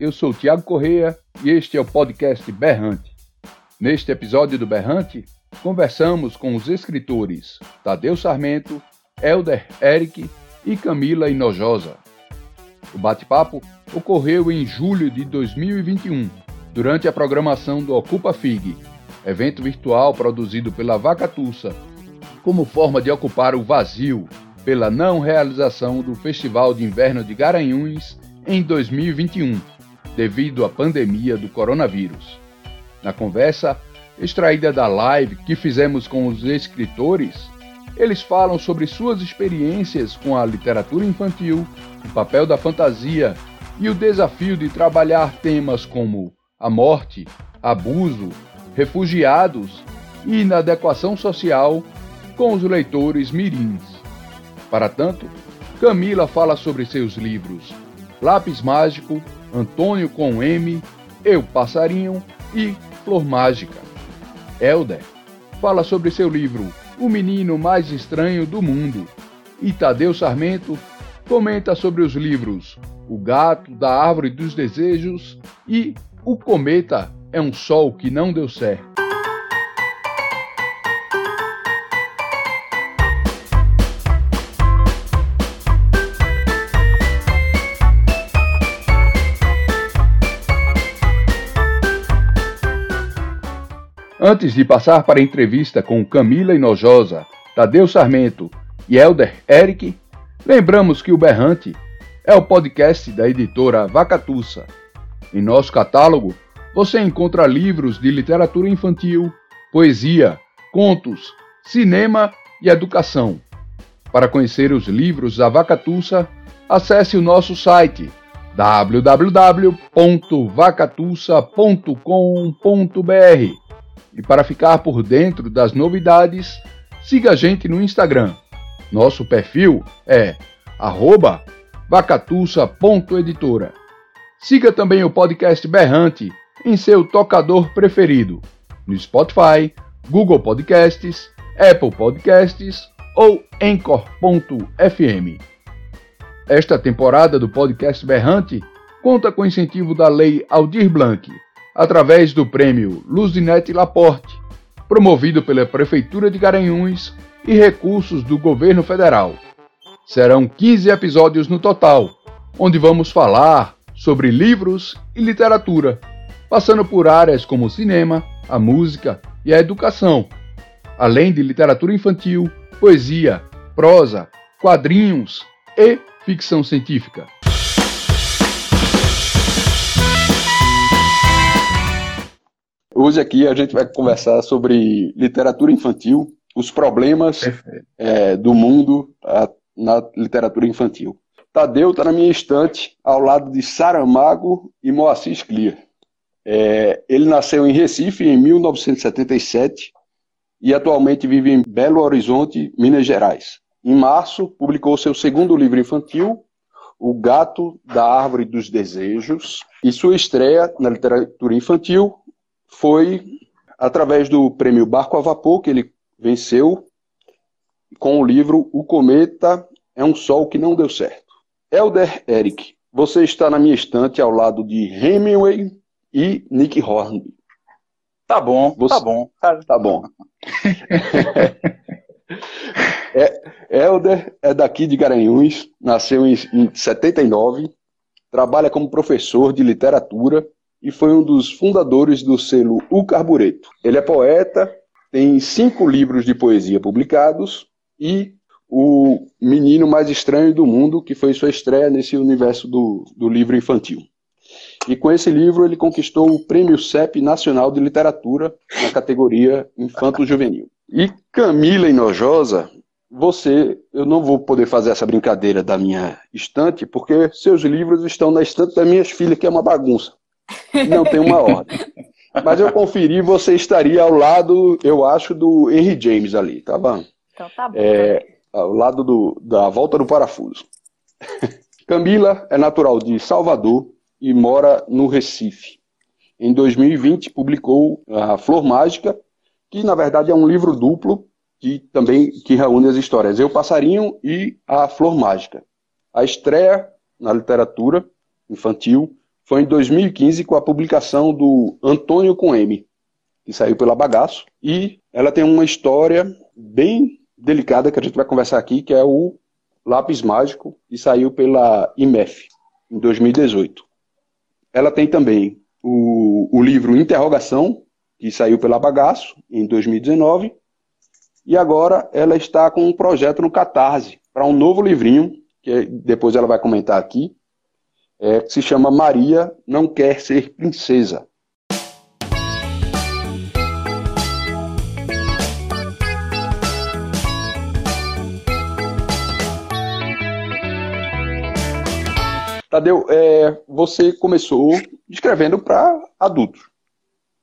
eu sou Tiago Correia e este é o podcast Berrante. Neste episódio do Berrante, conversamos com os escritores Tadeu Sarmento, Elder Eric e Camila Inojosa. O bate-papo ocorreu em julho de 2021, durante a programação do Ocupa FIG, evento virtual produzido pela Vacatussa, como forma de ocupar o vazio pela não realização do Festival de Inverno de Garanhuns em 2021, devido à pandemia do coronavírus. Na conversa, extraída da live que fizemos com os escritores, eles falam sobre suas experiências com a literatura infantil, o papel da fantasia e o desafio de trabalhar temas como a morte, abuso, refugiados e inadequação social com os leitores mirins. Para tanto, Camila fala sobre seus livros Lápis Mágico, Antônio com M, Eu Passarinho e Flor Mágica. Elder fala sobre seu livro O Menino Mais Estranho do Mundo. E Tadeu Sarmento comenta sobre os livros O Gato da Árvore dos Desejos e O Cometa é um Sol que Não Deu Certo. Antes de passar para a entrevista com Camila Inojosa, Tadeu Sarmento e Elder Eric, lembramos que o Berrante é o podcast da editora Vacatussa. Em nosso catálogo, você encontra livros de literatura infantil, poesia, contos, cinema e educação. Para conhecer os livros da Vacatussa, acesse o nosso site www.vacatussa.com.br e para ficar por dentro das novidades, siga a gente no Instagram. Nosso perfil é vacatussa.editora. Siga também o podcast Berrante em seu tocador preferido, no Spotify, Google Podcasts, Apple Podcasts ou Anchor.fm. Esta temporada do podcast Berrante conta com incentivo da Lei Aldir Blanc, através do prêmio Luzinete Laporte, promovido pela Prefeitura de Garanhuns e recursos do governo federal. Serão 15 episódios no total, onde vamos falar sobre livros e literatura, passando por áreas como cinema, a música e a educação, além de literatura infantil, poesia, prosa, quadrinhos e ficção científica. Hoje aqui a gente vai conversar sobre literatura infantil, os problemas é, do mundo a, na literatura infantil. Tadeu está na minha estante, ao lado de Saramago e Moacir Clear. É, ele nasceu em Recife em 1977 e atualmente vive em Belo Horizonte, Minas Gerais. Em março, publicou seu segundo livro infantil, O Gato da Árvore dos Desejos, e sua estreia na literatura infantil foi através do prêmio Barco a Vapor, que ele venceu com o livro O Cometa é um Sol que Não Deu Certo. Elder Eric, você está na minha estante ao lado de Hemingway e Nick Hornby. Tá bom, você... tá bom. Tá bom. é, Elder é daqui de Garanhuns, nasceu em, em 79, trabalha como professor de literatura e foi um dos fundadores do selo O Carbureto. Ele é poeta, tem cinco livros de poesia publicados e O Menino Mais Estranho do Mundo, que foi sua estreia nesse universo do, do livro infantil. E com esse livro ele conquistou o Prêmio CEP Nacional de Literatura na categoria Infanto Juvenil. E Camila Inojosa você, eu não vou poder fazer essa brincadeira da minha estante, porque seus livros estão na estante das minhas filhas, que é uma bagunça. Não tem uma ordem. Mas eu conferi, você estaria ao lado, eu acho, do Henry James ali, tá bom? Então tá bom. É, ao lado do, da volta do parafuso. Camila é natural de Salvador e mora no Recife. Em 2020 publicou a Flor Mágica, que na verdade é um livro duplo que também que reúne as histórias Eu Passarinho e a Flor Mágica. A estreia na literatura infantil foi em 2015 com a publicação do Antônio com M, que saiu pela Bagaço, e ela tem uma história bem delicada que a gente vai conversar aqui, que é o Lápis Mágico, e saiu pela IMEF em 2018. Ela tem também o, o livro Interrogação, que saiu pela Bagaço em 2019, e agora ela está com um projeto no Catarse para um novo livrinho, que depois ela vai comentar aqui, é, que se chama Maria Não Quer Ser Princesa. Tadeu, é, você começou escrevendo para adultos.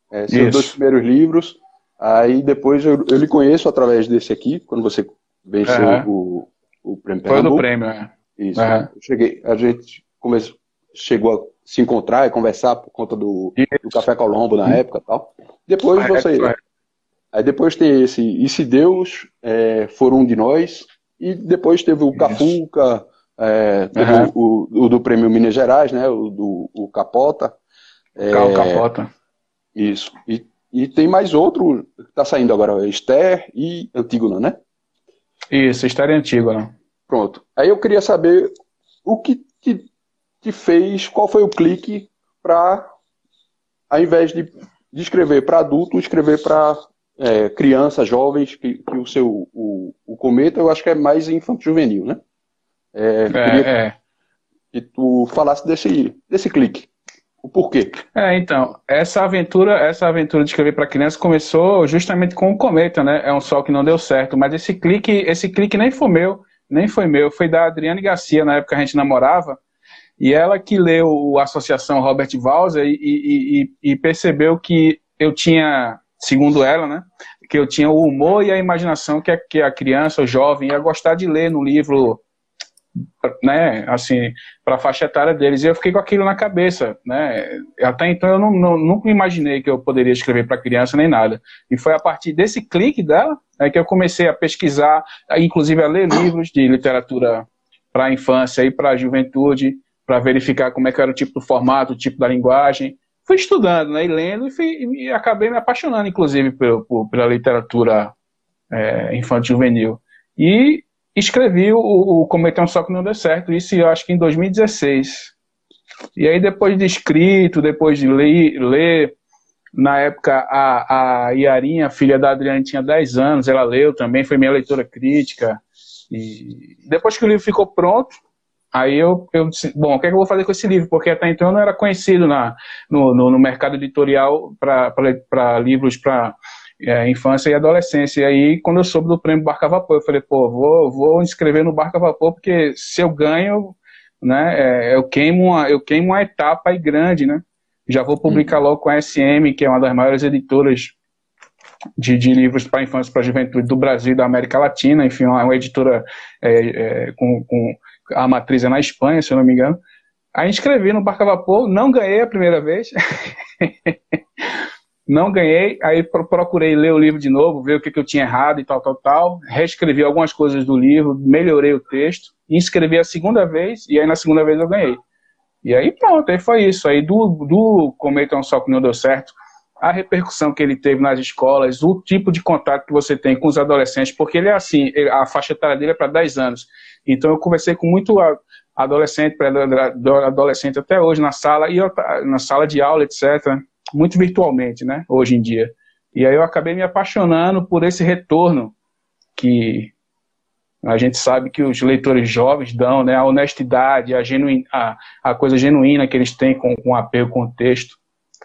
É, seus Isso. dois primeiros livros. Aí depois eu, eu lhe conheço através desse aqui, quando você venceu uhum. o, o prêmio Foi no prêmio, é. Isso. Uhum. cheguei, a gente começou, chegou a se encontrar e conversar por conta do, do Café Colombo na época e tal. Depois ah, você. É, aí depois tem esse E se Deus é, for um de nós. E depois teve o Cafuca, é, uhum. o, o, do Prêmio Minas Gerais, né? O do o Capota. É, Cal Capota. Isso. E, e tem mais outro que está saindo agora, Esther e Antígona, né? Isso, Esther e Antígona. Pronto. Aí eu queria saber o que te fez, qual foi o clique para, ao invés de, de escrever para adulto, escrever para é, crianças, jovens, que, que, o seu o, o Cometa eu acho que é mais infantil juvenil, né? É, é, queria é. que tu falasse desse, desse clique. O porquê? É, então, essa aventura, essa aventura de escrever para criança começou justamente com o Cometa, né? É um sol que não deu certo, mas esse clique, esse clique nem foi meu, nem foi meu, foi da Adriane Garcia, na época a gente namorava, e ela que leu a Associação Robert Walser e, e, e, e percebeu que eu tinha, segundo ela, né, que eu tinha o humor e a imaginação que a, que a criança, o jovem, ia gostar de ler no livro né, assim, para a faixa etária deles. E eu fiquei com aquilo na cabeça, né? Até então eu não, não, nunca imaginei que eu poderia escrever para criança nem nada. E foi a partir desse clique dela é que eu comecei a pesquisar, inclusive a ler livros de literatura para a infância e para a juventude, para verificar como é que era o tipo do formato, o tipo da linguagem. Fui estudando, né, e lendo, e, fui, e acabei me apaixonando, inclusive, por, pela literatura é, infantil juvenil. E escrevi o, o Cometer um Só que não deu certo, isso eu acho que em 2016. E aí depois de escrito, depois de ler, ler na época a, a Iarinha, filha da Adriane, tinha 10 anos, ela leu também, foi minha leitora crítica. E depois que o livro ficou pronto, aí eu, eu disse, bom, o que, é que eu vou fazer com esse livro? Porque até então eu não era conhecido na, no, no, no mercado editorial para livros para é, infância e adolescência. E aí, quando eu soube do prêmio Barca Vapor, eu falei, pô, vou, vou inscrever no Barca Vapor, porque se eu ganho, né, é, eu, queimo uma, eu queimo uma etapa aí grande, né? Já vou publicar logo com a SM, que é uma das maiores editoras de, de livros para infância e para juventude do Brasil e da América Latina, enfim, uma, uma editora é, é, com, com a matriz é na Espanha, se eu não me engano. Aí inscrevi no Barca Vapor, não ganhei a primeira vez. Não ganhei, aí procurei ler o livro de novo, ver o que, que eu tinha errado e tal, tal, tal. Reescrevi algumas coisas do livro, melhorei o texto, inscrevi a segunda vez, e aí na segunda vez eu ganhei. E aí pronto, aí foi isso. Aí do, do Cometa um Só que não deu certo, a repercussão que ele teve nas escolas, o tipo de contato que você tem com os adolescentes, porque ele é assim, a faixa etária dele é para 10 anos. Então eu conversei com muito adolescente, pré-adolescente até hoje na sala, e na sala de aula, etc muito virtualmente, né, hoje em dia. E aí eu acabei me apaixonando por esse retorno que a gente sabe que os leitores jovens dão, né, a honestidade, a, a, a coisa genuína que eles têm com, com apego com o texto.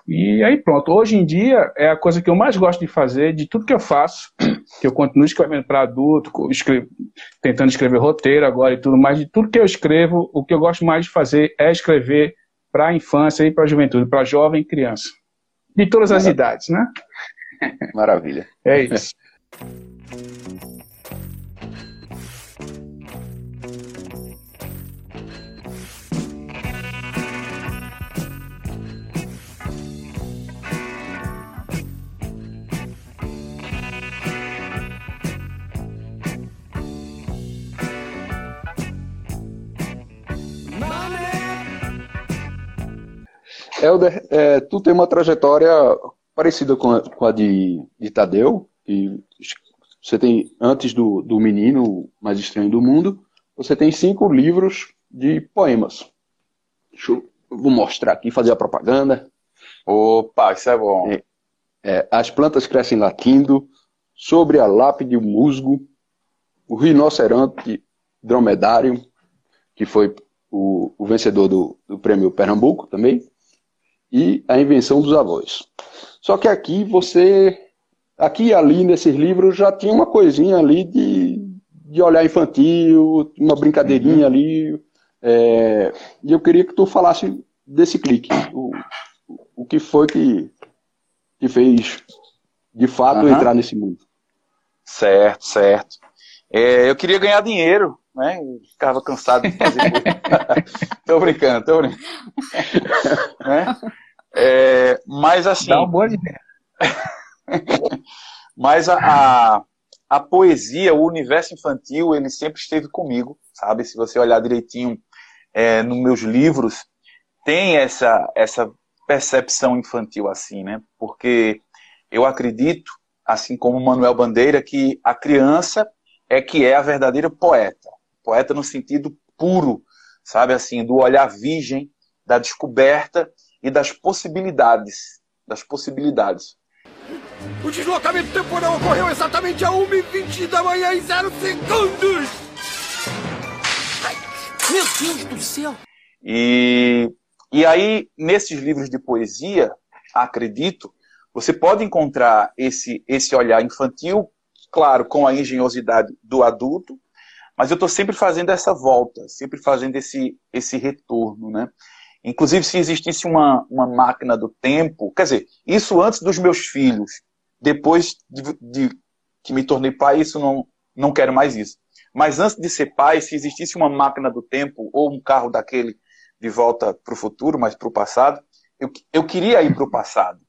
E aí pronto. Hoje em dia é a coisa que eu mais gosto de fazer, de tudo que eu faço, que eu continuo escrevendo para adulto, escrevo, tentando escrever roteiro agora e tudo mais, de tudo que eu escrevo, o que eu gosto mais de fazer é escrever para a infância e para a juventude, para jovem e criança. De todas as Maravilha. idades, né? Maravilha. É isso. Helder, é, tu tem uma trajetória parecida com a, com a de, de, Tadeu, que você tem, antes do, do Menino Mais Estranho do Mundo, você tem cinco livros de poemas. Deixa eu, eu vou mostrar aqui, fazer a propaganda. Opa, isso é bom. É, é, as plantas crescem latindo, sobre a lápide o musgo, o rinoceronte dromedário, que foi o, o vencedor do, do prêmio Pernambuco também, e a invenção dos avós. Só que aqui você, aqui e ali nesses livros já tinha uma coisinha ali de, de olhar infantil, uma brincadeirinha uhum. ali. É, e eu queria que tu falasse desse clique. O, o que foi que, que fez de fato uhum. entrar nesse mundo? Certo, certo. É, eu queria ganhar dinheiro, né? Eu ficava cansado de fazer. tô brincando, tô brincando. né? É, mas assim. Dá uma boa ideia. mas a, a, a, poesia, o universo infantil, ele sempre esteve comigo, sabe? Se você olhar direitinho é, nos meus livros, tem essa, essa percepção infantil assim, né? Porque eu acredito, assim como Manuel Bandeira, que a criança é que é a verdadeira poeta. Poeta no sentido puro, sabe assim, do olhar virgem, da descoberta e das possibilidades. Das possibilidades. O deslocamento temporal ocorreu exatamente a 1h20 da manhã em 0 segundos! Ai, meu Deus do céu! E, e aí, nesses livros de poesia, acredito, você pode encontrar esse, esse olhar infantil, claro, com a engenhosidade do adulto, mas eu estou sempre fazendo essa volta, sempre fazendo esse, esse retorno, né? Inclusive, se existisse uma, uma máquina do tempo, quer dizer, isso antes dos meus filhos, depois de, de que me tornei pai, isso não, não quero mais isso. Mas antes de ser pai, se existisse uma máquina do tempo ou um carro daquele de volta para o futuro, mas para o passado, eu, eu queria ir para o passado.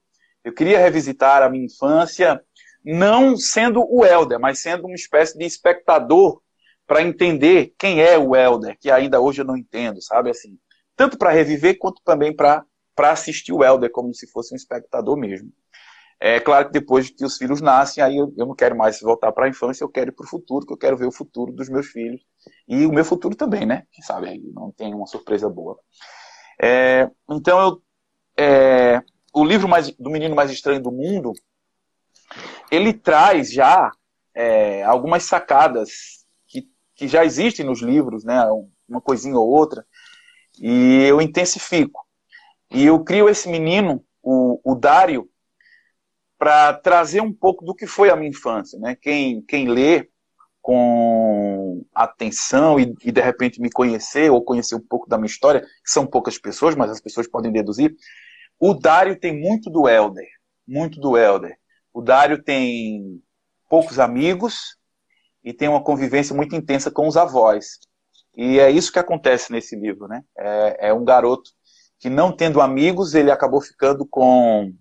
Eu queria revisitar a minha infância, não sendo o Helder, mas sendo uma espécie de espectador para entender quem é o Helder, que ainda hoje eu não entendo, sabe assim tanto para reviver quanto também para assistir o Helder, como se fosse um espectador mesmo. É claro que depois que os filhos nascem, aí eu, eu não quero mais voltar para a infância, eu quero ir para o futuro, que eu quero ver o futuro dos meus filhos. E o meu futuro também, né? Quem sabe não tem uma surpresa boa. É, então, eu, é, o livro mais, do Menino Mais Estranho do Mundo, ele traz já é, algumas sacadas que, que já existem nos livros, né? Uma coisinha ou outra, e eu intensifico. E eu crio esse menino, o, o Dário, para trazer um pouco do que foi a minha infância. Né? Quem, quem lê com atenção e, e, de repente me conhecer ou conhecer um pouco da minha história, são poucas pessoas, mas as pessoas podem deduzir, o Dário tem muito do Elder, muito do Elder. O Dário tem poucos amigos e tem uma convivência muito intensa com os avós. E é isso que acontece nesse livro, né? É, é um garoto que, não tendo amigos, ele acabou ficando com,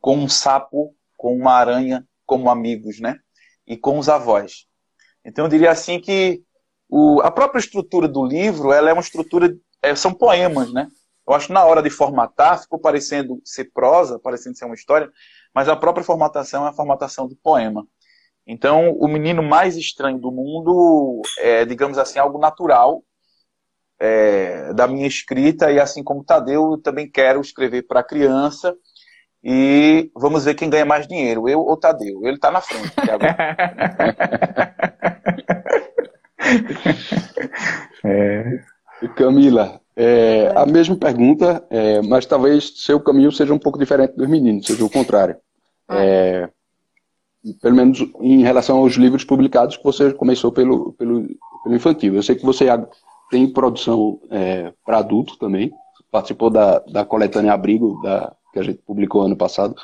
com um sapo, com uma aranha como amigos, né? E com os avós. Então, eu diria assim que o, a própria estrutura do livro, ela é uma estrutura, é, são poemas, né? Eu acho que na hora de formatar, ficou parecendo ser prosa, parecendo ser uma história, mas a própria formatação é a formatação de poema. Então, o menino mais estranho do mundo é, digamos assim, algo natural é, da minha escrita, e assim como Tadeu, eu também quero escrever para criança. E vamos ver quem ganha mais dinheiro, eu ou Tadeu. Ele está na frente. é. Camila, É, a mesma pergunta, é, mas talvez seu caminho seja um pouco diferente dos meninos, seja o contrário. É, pelo menos em relação aos livros publicados que você começou pelo, pelo, pelo infantil. Eu sei que você tem produção é, para adulto também, participou da, da coletânea Abrigo, da, que a gente publicou ano passado.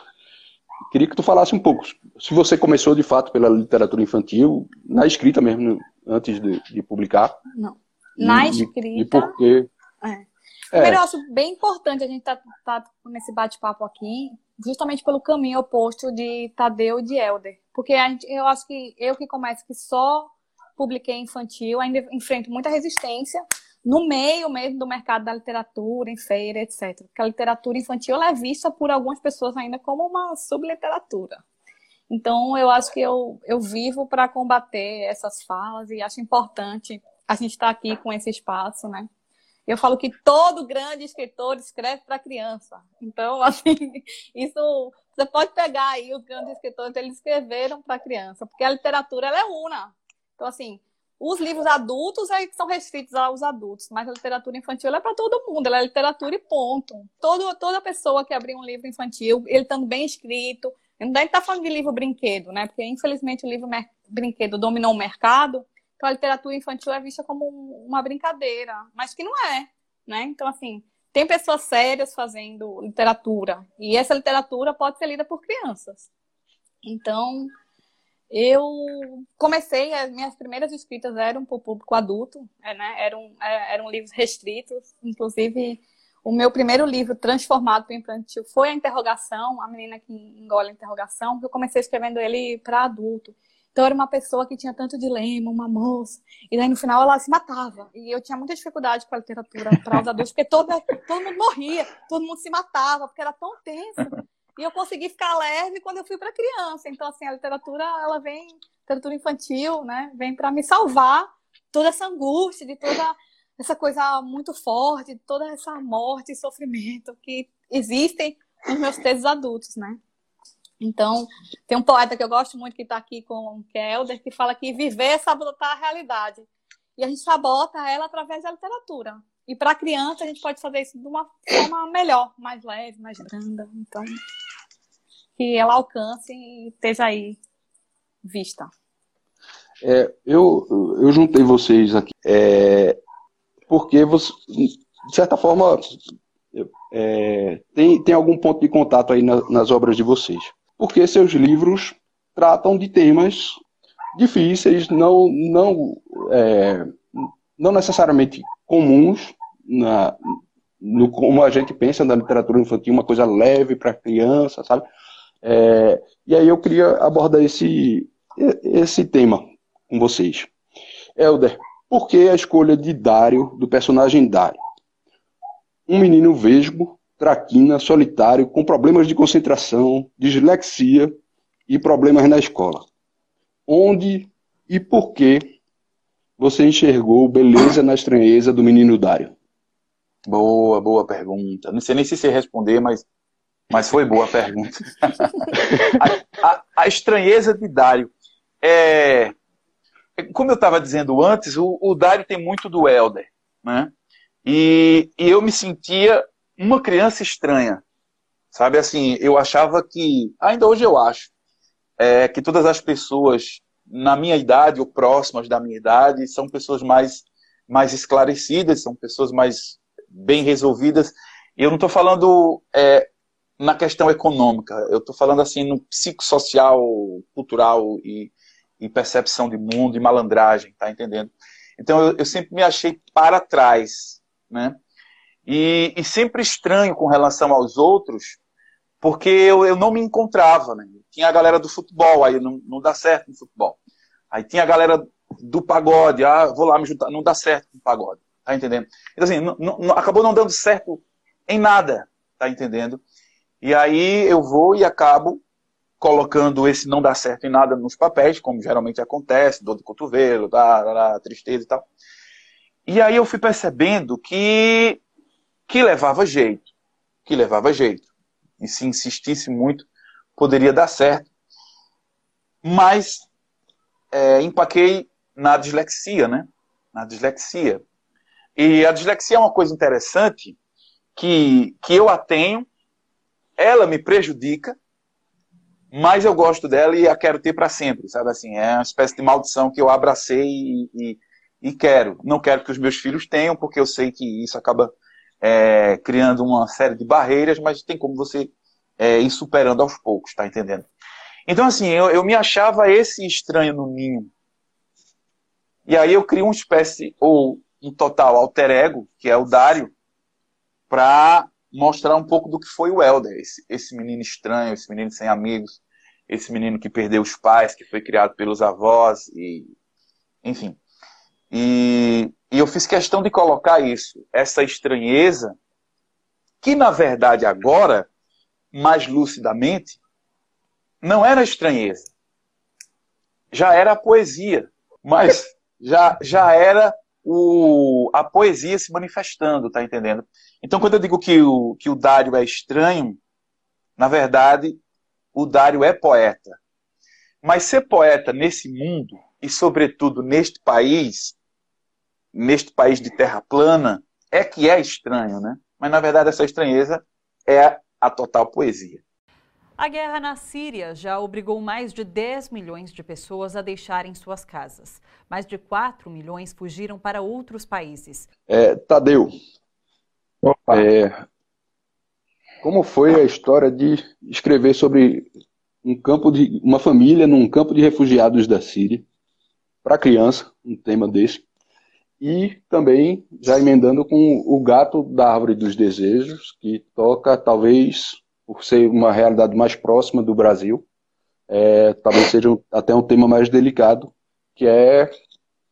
Queria que tu falasse um pouco, se você começou de fato pela literatura infantil, na escrita mesmo, antes de, de publicar. Não. Na e, escrita. E por quê? É. Primeiro, é. eu acho bem importante a gente estar tá, tá nesse bate-papo aqui, justamente pelo caminho oposto de Tadeu e de Helder. Porque gente, eu acho que eu que começo que só publiquei infantil, ainda enfrento muita resistência no meio mesmo do mercado da literatura, em feira, etc. Porque a literatura infantil é vista por algumas pessoas ainda como uma subliteratura. Então, eu acho que eu, eu vivo para combater essas falas e acho importante a gente estar tá aqui com esse espaço, né? Eu falo que todo grande escritor escreve para criança. Então, assim, isso você pode pegar aí os grandes escritores, eles escreveram para criança, porque a literatura ela é una. Então, assim, os livros adultos é que são restritos aos adultos, mas a literatura infantil é para todo mundo, ela é literatura e ponto. Todo, toda pessoa que abrir um livro infantil, ele estando bem escrito, não deve estar falando de livro brinquedo, né? Porque infelizmente o livro brinquedo dominou o mercado, então a literatura infantil é vista como uma brincadeira, mas que não é, né? Então assim, tem pessoas sérias fazendo literatura e essa literatura pode ser lida por crianças. Então, eu comecei, as minhas primeiras escritas eram para o público adulto, é, né? eram, é, eram livros restritos, inclusive o meu primeiro livro transformado para infantil foi a interrogação, a menina que engole a interrogação, que eu comecei escrevendo ele para adulto. Então era uma pessoa que tinha tanto dilema, uma moça, e daí no final ela se matava. E eu tinha muita dificuldade com a literatura para os adultos, porque todo, todo mundo morria, todo mundo se matava, porque era tão tenso. E eu consegui ficar leve quando eu fui para criança. Então, assim, a literatura, ela vem, literatura infantil, né, vem para me salvar toda essa angústia, de toda essa coisa muito forte, de toda essa morte e sofrimento que existem nos meus textos adultos, né? Então, tem um poeta que eu gosto muito que está aqui com que é Helder, que fala que viver é sabotar a realidade. E a gente sabota ela através da literatura. E para a criança, a gente pode fazer isso de uma forma melhor, mais leve, mais branda. Então, que ela alcance e esteja aí vista. É, eu, eu juntei vocês aqui é, porque, você, de certa forma, é, tem, tem algum ponto de contato aí na, nas obras de vocês. Porque seus livros tratam de temas difíceis, não, não, é, não necessariamente comuns, na, no, como a gente pensa na literatura infantil, uma coisa leve para criança, sabe? É, e aí eu queria abordar esse, esse tema com vocês. Helder, por que a escolha de Dário, do personagem Dário? Um menino vesgo, traquina, solitário, com problemas de concentração, dislexia e problemas na escola. Onde e por que você enxergou beleza na estranheza do menino Dário? Boa, boa pergunta. Não sei nem se você responder, mas mas foi boa a pergunta. a, a, a, estranheza de Dário. É, como eu estava dizendo antes, o, o Dário tem muito do Elder. Né? E, e eu me sentia uma criança estranha. Sabe assim, eu achava que, ainda hoje eu acho, é, que todas as pessoas na minha idade ou próximas da minha idade são pessoas mais, mais esclarecidas, são pessoas mais bem resolvidas. E eu não estou falando é, na questão econômica, eu estou falando assim no psicossocial, cultural e, e, percepção de mundo e malandragem, tá entendendo? Então eu, eu sempre me achei para trás, né? E, e, sempre estranho com relação aos outros, porque eu, eu não me encontrava, né? Tinha a galera do futebol, aí não, não dá certo no futebol. Aí tinha a galera do pagode, ah, vou lá me juntar, não dá certo com o pagode, tá entendendo? Então assim, não, não, acabou não dando certo em nada, tá entendendo? E aí eu vou e acabo colocando esse não dá certo em nada nos papéis, como geralmente acontece, dor de cotovelo, da, tristeza e tal. E aí eu fui percebendo que, que levava jeito, que levava jeito. E se insistisse muito, poderia dar certo. Mas é, empaquei na dislexia, né? Na dislexia. E a dislexia é uma coisa interessante que, que eu a tenho, ela me prejudica, mas eu gosto dela e a quero ter para sempre, sabe assim? É uma espécie de maldição que eu abracei e, e, e, quero. Não quero que os meus filhos tenham, porque eu sei que isso acaba é, criando uma série de barreiras, mas tem como você é, ir superando aos poucos, tá entendendo? Então, assim, eu, eu me achava esse estranho no ninho. E aí eu crio uma espécie, ou um total alter ego, que é o Dário, para mostrar um pouco do que foi o Helder, esse, esse menino estranho, esse menino sem amigos, esse menino que perdeu os pais, que foi criado pelos avós, e enfim. E, e eu fiz questão de colocar isso, essa estranheza, que na verdade agora, mais lucidamente, não era estranheza. Já era a poesia, mas já, já era o, a poesia se manifestando, tá entendendo? Então, quando eu digo que o, que o Dário é estranho, na verdade, o Dário é poeta. Mas ser poeta nesse mundo, e sobretudo neste país, neste país de terra plana, é que é estranho, né? Mas na verdade essa estranheza é a total poesia. A guerra na Síria já obrigou mais de 10 milhões de pessoas a deixarem suas casas. Mais de 4 milhões fugiram para outros países. É, Tadeu, é, como foi a história de escrever sobre um campo de uma família num campo de refugiados da Síria para criança, um tema desse, e também já emendando com o gato da árvore dos desejos, que toca talvez por ser uma realidade mais próxima do Brasil, é, talvez seja até um tema mais delicado, que é,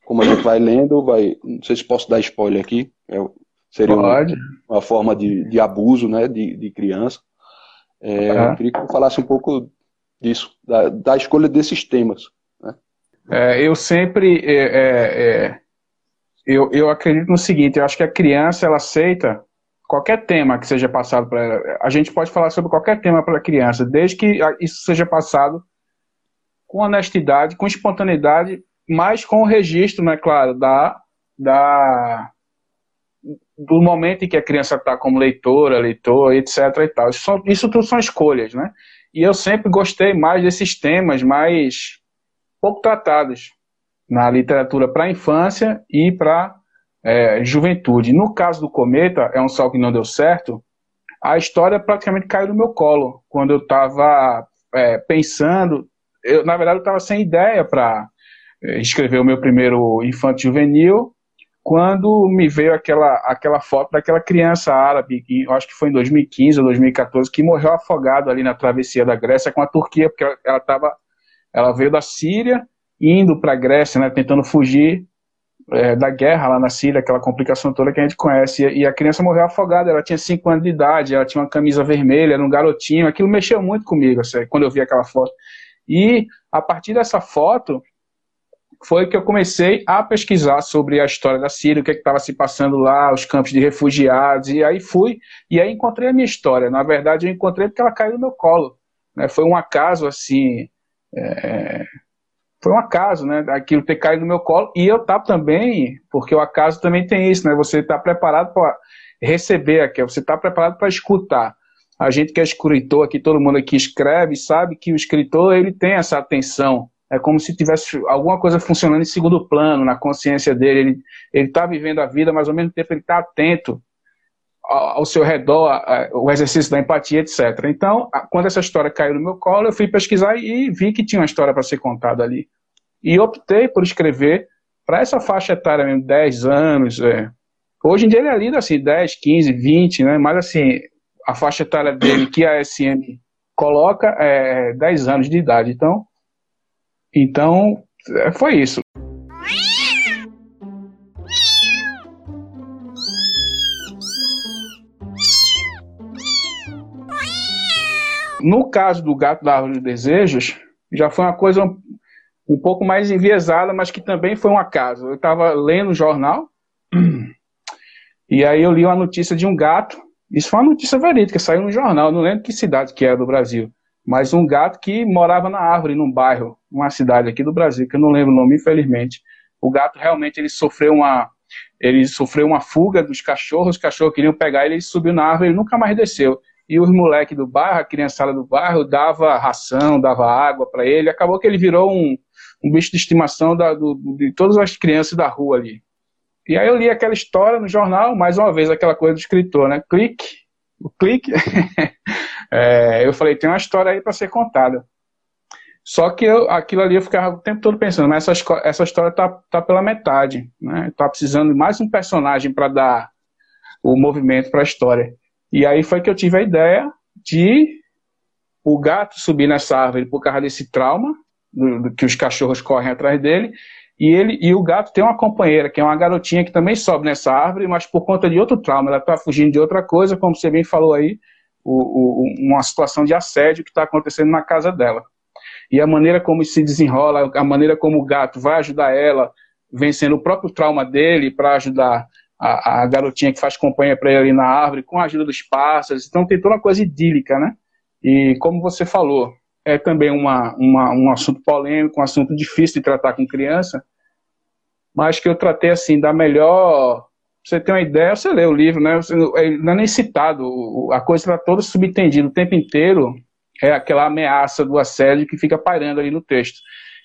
como a gente vai lendo, vai, não sei se posso dar spoiler aqui, é, seria uma, uma, forma de, de abuso né, de, de criança. É, uhum. Eu queria que você falasse um pouco disso, da, da escolha desses temas. Né? É, eu sempre é, é, é, eu, eu acredito no seguinte, eu acho que a criança ela aceita qualquer tema que seja passado para ela. A gente pode falar sobre qualquer tema para a criança, desde que isso seja passado com honestidade, com espontaneidade, mas com o registro, né, claro, da, da do momento em que a criança está como leitora, leitor, etc. e tal. Isso, são, isso tudo são escolhas, né? E eu sempre gostei mais desses temas mais pouco tratados na literatura para infância e para é, juventude. No caso do Cometa, é um sol que não deu certo, a história praticamente caiu no meu colo. Quando eu estava é, pensando, eu, na verdade eu estava sem ideia para é, escrever o meu primeiro infanto juvenil, quando me veio aquela, aquela foto daquela criança árabe, que eu acho que foi em 2015 ou 2014, que morreu afogado ali na travessia da Grécia com a Turquia, porque ela, ela, tava, ela veio da Síria, indo para a Grécia, né, tentando fugir é, da guerra lá na Síria, aquela complicação toda que a gente conhece. E, a criança morreu afogada, ela tinha 5 anos de idade, ela tinha uma camisa vermelha, era um garotinho. Aquilo mexeu muito comigo, assim, quando eu vi aquela foto. E a partir dessa foto foi que eu comecei a pesquisar sobre a história da Síria, o que é estava se passando lá, os campos de refugiados, e aí fui, e aí encontrei a minha história. Na verdade, eu encontrei porque ela caiu no meu colo. Né? Foi um acaso, assim, é, foi um acaso, né? Aquilo ter caído no meu colo. E eu tá também, porque o acaso também tem isso, né? Você está preparado para receber aqui, você está preparado para escutar. A gente que é escritor aqui, todo mundo aqui escreve, sabe que o escritor ele tem essa atenção. É como se tivesse alguma coisa funcionando em segundo plano, na consciência dele. Ele está vivendo a vida, mas ao mesmo tempo ele está atento ao seu redor, o exercício da empatia, etc. Então, quando essa história caiu no meu colo, eu fui pesquisar e vi que tinha uma história para ser contada ali. E optei por escrever para essa faixa etária mesmo, 10 anos. É. Hoje em dia ele é lido assim, 10, 15, 20, né? mas assim, a faixa etária dele que a SM coloca é 10 anos de idade. Então, então foi isso. No caso do gato da árvore de desejos, já foi uma coisa um, um pouco mais enviesada, mas que também foi um acaso. Eu estava lendo o jornal e aí eu li uma notícia de um gato. Isso foi uma notícia verídica, saiu no jornal, não lembro que cidade que era do Brasil, mas um gato que morava na árvore, num bairro, uma cidade aqui do Brasil, que eu não lembro o nome, infelizmente. O gato realmente ele sofreu uma, ele sofreu uma fuga dos cachorros, os cachorros queriam pegar ele, ele subiu na árvore, ele nunca mais desceu. E os moleques do bairro, a criançada do bairro, dava ração, dava água para ele. Acabou que ele virou um, um bicho de estimação da, do, de todas as crianças da rua ali. E aí eu li aquela história no jornal, mais uma vez aquela coisa do escritor, né? Clique, o clique. é, eu falei, tem uma história aí para ser contada. Só que eu, aquilo ali eu ficava o tempo todo pensando, mas essa, essa história tá, tá pela metade, né? Tá precisando de mais um personagem para dar o movimento para a história. E aí foi que eu tive a ideia de o gato subir nessa árvore por causa desse trauma, do, do, que os cachorros correm atrás dele, e ele e o gato tem uma companheira, que é uma garotinha que também sobe nessa árvore, mas por conta de outro trauma, ela está fugindo de outra coisa, como você bem falou aí, o, o, uma situação de assédio que está acontecendo na casa dela. E a maneira como se desenrola, a maneira como o gato vai ajudar ela, vencendo o próprio trauma dele para ajudar a, a, garotinha que faz companhia para ele ali na árvore, com a ajuda dos pássaros. Então tem toda uma coisa idílica, né? E como você falou, é também uma, uma, um assunto polêmico, um assunto difícil de tratar com criança, mas que eu tratei assim da melhor. Você ter uma ideia, você lê o livro, né? Você, não é nem citado, a coisa está toda subentendida o tempo inteiro é aquela ameaça do assédio que fica pairando ali no texto.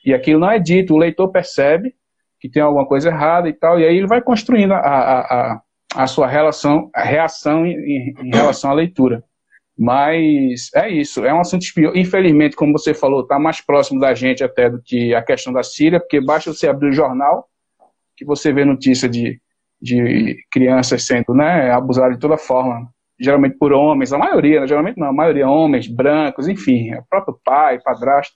E aquilo não é dito, o leitor percebe que tem alguma coisa errada e tal, e aí ele vai construindo a, a, a, a sua relação, a reação em, em, relação à leitura. Mas é isso, é um assunto espinhoso. Infelizmente, como você falou, está mais próximo da gente até do que a questão da Síria, porque basta você abrir o jornal que você vê notícia de, de crianças sendo né, abusadas de toda forma geralmente por homens, a maioria, né? geralmente não, a maioria homens, brancos, enfim, o próprio pai, padrasto.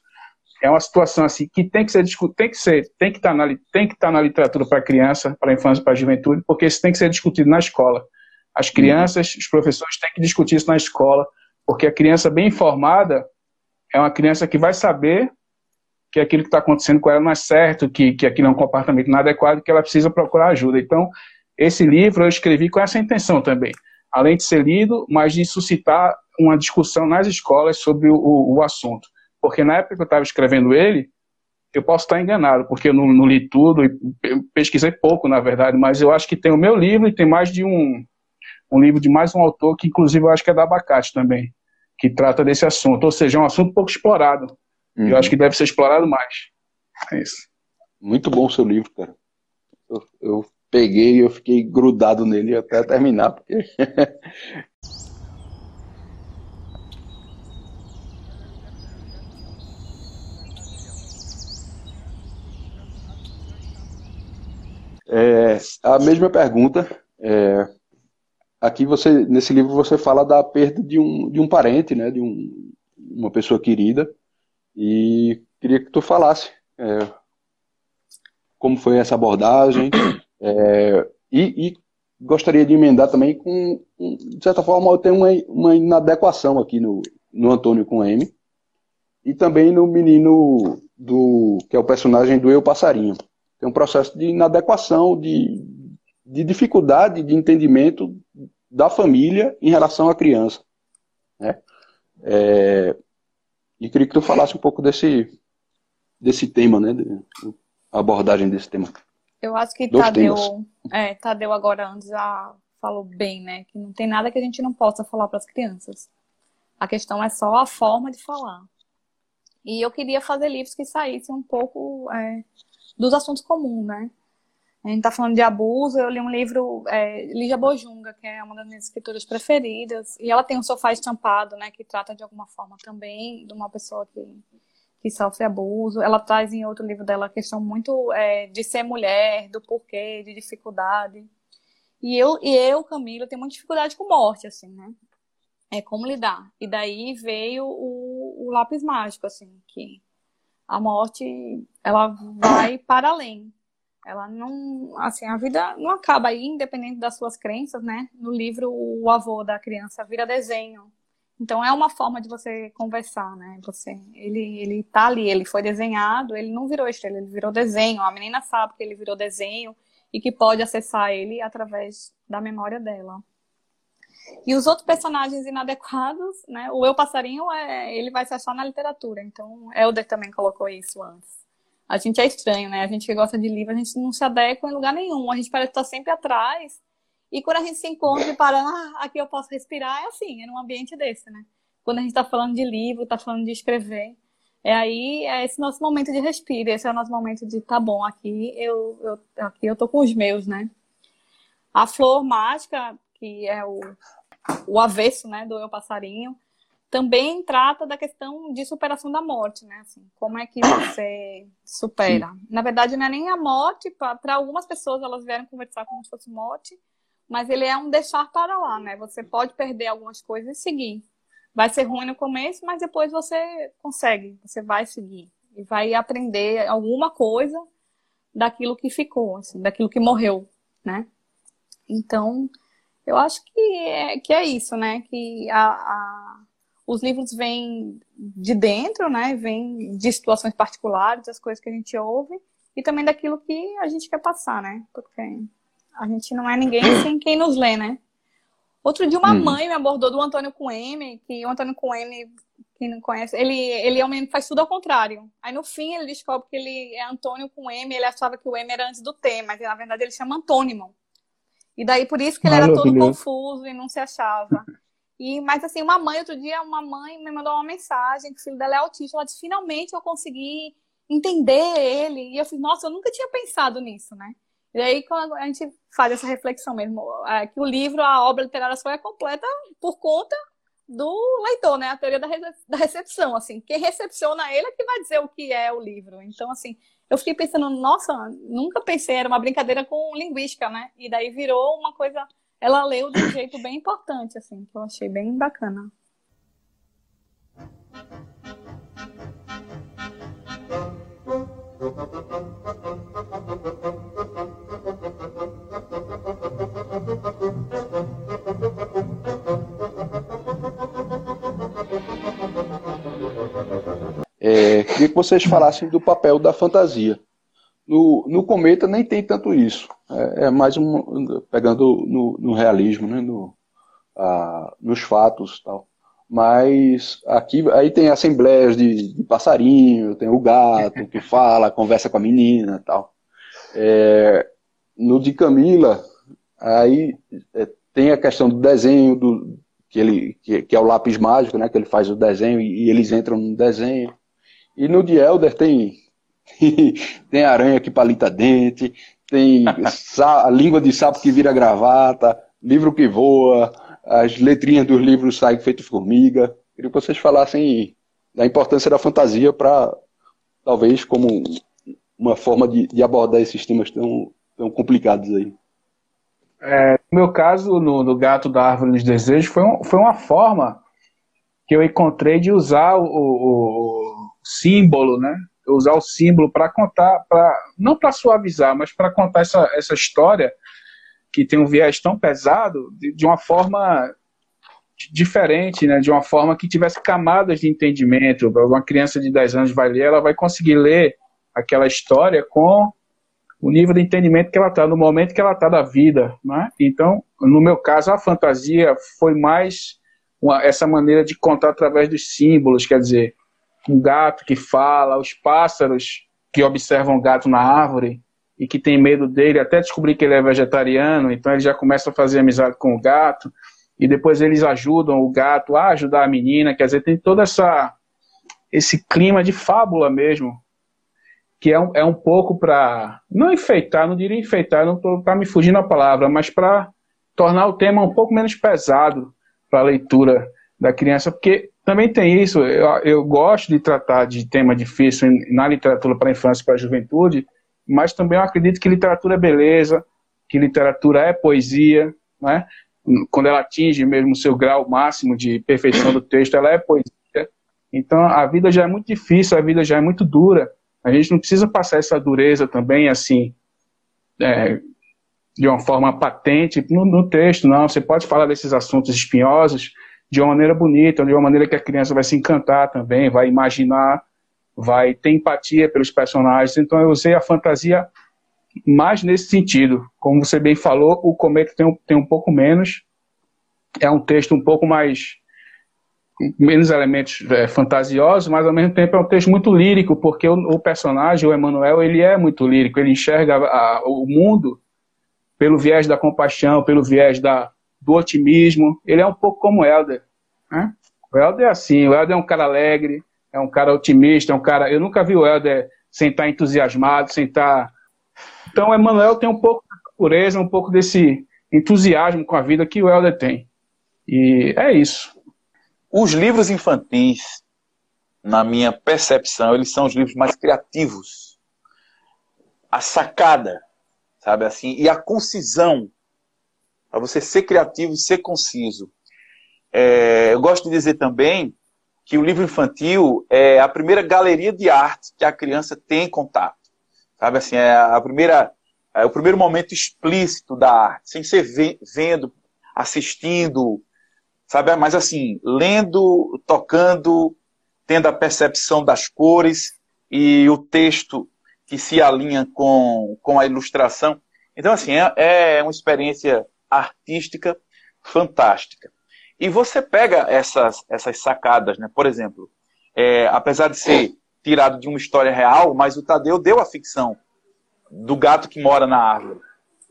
É uma situação assim que tem que ser tem que ser, tem que estar tá na tem que estar tá na literatura para criança, para infância, para juventude, porque isso tem que ser discutido na escola. As uhum. crianças, os professores têm que discutir isso na escola, porque a criança bem informada é uma criança que vai saber que aquilo que está acontecendo com ela não é certo, que, que aquilo é um comportamento inadequado, que ela precisa procurar ajuda. Então, esse livro eu escrevi com essa intenção também além de ser lido, mas de suscitar uma discussão nas escolas sobre o, o assunto. Porque na época que eu estava escrevendo ele, eu posso estar enganado, porque eu não, não li tudo, eu pesquisei pouco, na verdade, mas eu acho que tem o meu livro e tem mais de um, um livro de mais um autor, que inclusive eu acho que é da Abacate também, que trata desse assunto. Ou seja, é um assunto pouco explorado. Uhum. Eu acho que deve ser explorado mais. É isso. Muito bom o seu livro, cara. Eu, eu peguei e eu fiquei grudado nele até terminar, porque. é, a mesma pergunta. É, aqui você, nesse livro você fala da perda de um, de um parente, né, de um, uma pessoa querida, e queria que tu falasse é, como foi essa abordagem, é, e, e, gostaria de emendar também com, de certa forma, tem uma, uma inadequação aqui no, no Antônio com M, e também no menino do que é o personagem do Eu Passarinho. Tem um processo de inadequação, de, de dificuldade de entendimento da família em relação à criança. Né? É, e queria que tu falasse um pouco desse, desse tema, né? De, abordagem desse tema. Eu acho que Tadeu, é, Tadeu agora antes já falou bem, né? Que não tem nada que a gente não possa falar para as crianças. A questão é só a forma de falar. E eu queria fazer livros que saíssem um pouco é, dos assuntos comuns, né? A gente tá falando de abuso, eu li um livro, é, Lígia Bojunga, que é uma das minhas escritoras preferidas, e ela tem um sofá estampado, né, que trata de alguma forma também de uma pessoa que que sofre abuso. Ela traz em outro livro dela a questão muito é, de ser mulher, do porquê, de dificuldade. E eu, e eu, Camila, tenho muita dificuldade com morte, assim, né? É como lidar. E daí veio o, o lápis mágico, assim, que a morte, ela vai para além. Ela não, assim, a vida não acaba aí, independente das suas crenças, né? No livro, o avô da criança vira desenho então é uma forma de você conversar, né? Você, ele, ele tá ali, ele foi desenhado, ele não virou estrela, ele virou desenho. A menina sabe que ele virou desenho e que pode acessar ele através da memória dela. E os outros personagens inadequados, né? O eu passarinho é, ele vai ser só na literatura. Então Elder também colocou isso antes. A gente é estranho, né? A gente que gosta de livro, a gente não se adequa em lugar nenhum. A gente parece estar sempre atrás. E quando a gente se encontra e para, ah, aqui eu posso respirar, é assim, é num ambiente desse, né? Quando a gente está falando de livro, está falando de escrever, é aí, é esse nosso momento de respiro, esse é o nosso momento de, tá bom, aqui eu, eu, aqui eu tô com os meus, né? A flor mágica, que é o, o avesso, né, do eu passarinho, também trata da questão de superação da morte, né? Assim, como é que você supera? Sim. Na verdade, não é nem a morte, para algumas pessoas elas vieram conversar como se fosse morte, mas ele é um deixar para lá, né? Você pode perder algumas coisas e seguir. Vai ser ruim no começo, mas depois você consegue, você vai seguir e vai aprender alguma coisa daquilo que ficou, assim, daquilo que morreu, né? Então, eu acho que é, que é isso, né? Que a, a, os livros vêm de dentro, né? Vêm de situações particulares, das coisas que a gente ouve, e também daquilo que a gente quer passar, né? Porque a gente não é ninguém sem quem nos lê, né? Outro dia uma hum. mãe me abordou do Antônio Coeme, que o Antônio Coeme, quem não conhece, ele, ele é um menino que faz tudo ao contrário. Aí no fim ele descobre que ele é Antônio com M, ele achava que o M era antes do T, mas na verdade ele chama antônimo. E daí por isso que ele era todo confuso e não se achava. E, mas assim, uma mãe, outro dia, uma mãe me mandou uma mensagem que o filho dela é autista. Ela disse, finalmente eu consegui entender ele. E eu fiz, nossa, eu nunca tinha pensado nisso, né? E aí, a gente faz essa reflexão mesmo, é, que o livro, a obra literária só é completa por conta do leitor, né? A teoria da, da recepção, assim. Quem recepciona ele é que vai dizer o que é o livro. Então, assim, eu fiquei pensando, nossa, nunca pensei, era uma brincadeira com linguística, né? E daí virou uma coisa. Ela leu de um jeito bem importante, assim, que eu achei bem bacana. É, queria que vocês falassem do papel da fantasia. No, no Cometa nem tem tanto isso. É, é mais um, pegando no, no realismo, né, no, a, nos fatos tal. Mas aqui aí tem assembleias de, de, passarinho, tem o gato que fala, conversa com a menina tal. É, no de Camila, aí é, tem a questão do desenho, do, que, ele, que, que, é o lápis mágico, né, que ele faz o desenho e, e eles entram no desenho. E no de Elder tem, tem aranha que palita dente, tem a língua de sapo que vira gravata, livro que voa, as letrinhas dos livros saem feito formiga. Queria que vocês falassem da importância da fantasia para, talvez, como uma forma de, de, abordar esses temas tão, tão complicados aí. É, no meu caso, no, no, Gato da Árvore dos Desejos, foi, um, foi uma forma que eu encontrei de usar o, o símbolo, né? Usar o símbolo para contar, pra, não para suavizar, mas para contar essa, essa história que tem um viés tão pesado de, de uma forma diferente, né, de uma forma que tivesse camadas de entendimento. Uma criança de 10 anos vai ler, ela vai conseguir ler aquela história com o nível de entendimento que ela está, no momento que ela está da vida. Né? Então, no meu caso, a fantasia foi mais uma, essa maneira de contar através dos símbolos, quer dizer, um gato que fala, os pássaros que observam o gato na árvore, e que tem medo dele, até descobrir que ele é vegetariano, então ele já começa a fazer amizade com o gato, e depois eles ajudam o gato a ajudar a menina, quer dizer, tem todo essa, esse clima de fábula mesmo, que é um, é um pouco para, não enfeitar, não diria enfeitar, não estou tá me fugindo a palavra, mas para tornar o tema um pouco menos pesado para a leitura da criança, porque também tem isso, eu, eu gosto de tratar de tema difícil na literatura para a infância e para a juventude, mas também eu acredito que literatura é beleza, que literatura é poesia, né? quando ela atinge mesmo o seu grau máximo de perfeição do texto, ela é poesia. Então a vida já é muito difícil, a vida já é muito dura. A gente não precisa passar essa dureza também assim, é, de uma forma patente no, no, texto, não. Você pode falar desses assuntos espinhosos de uma maneira bonita, de uma maneira que a criança vai se encantar também, vai imaginar vai ter empatia pelos personagens. Então eu usei a fantasia mais nesse sentido. Como você bem falou, o Cometa tem um, tem um pouco menos. É um texto um pouco mais menos elementos é, fantasiosos, mas ao mesmo tempo é um texto muito lírico, porque o, o personagem, o Emmanuel, ele é muito lírico, ele enxerga a, o mundo pelo viés da compaixão, pelo viés da, do otimismo. Ele é um pouco como o Helder. Né? O Helder é assim, o Helder é um cara alegre, é um cara otimista, é um cara. Eu nunca vi o Helder sem estar entusiasmado, sem estar. Então, o Emmanuel tem um pouco de pureza, um pouco desse entusiasmo com a vida que o Helder tem. E é isso. Os livros infantis, na minha percepção, eles são os livros mais criativos. A sacada, sabe assim, e a concisão, para você ser criativo e ser conciso. É, eu gosto de dizer também que o livro infantil é a primeira galeria de arte que a criança tem contato. Sabe assim, é a primeira é o primeiro momento explícito da arte, sem ser vendo, assistindo, sabe? Mas assim, lendo, tocando, tendo a percepção das cores e o texto que se alinha com, com a ilustração. Então, assim, é, é uma experiência artística fantástica. E você pega essas, essas sacadas, né? Por exemplo, é, apesar de ser tirado de uma história real, mas o Tadeu deu a ficção do gato que mora na árvore.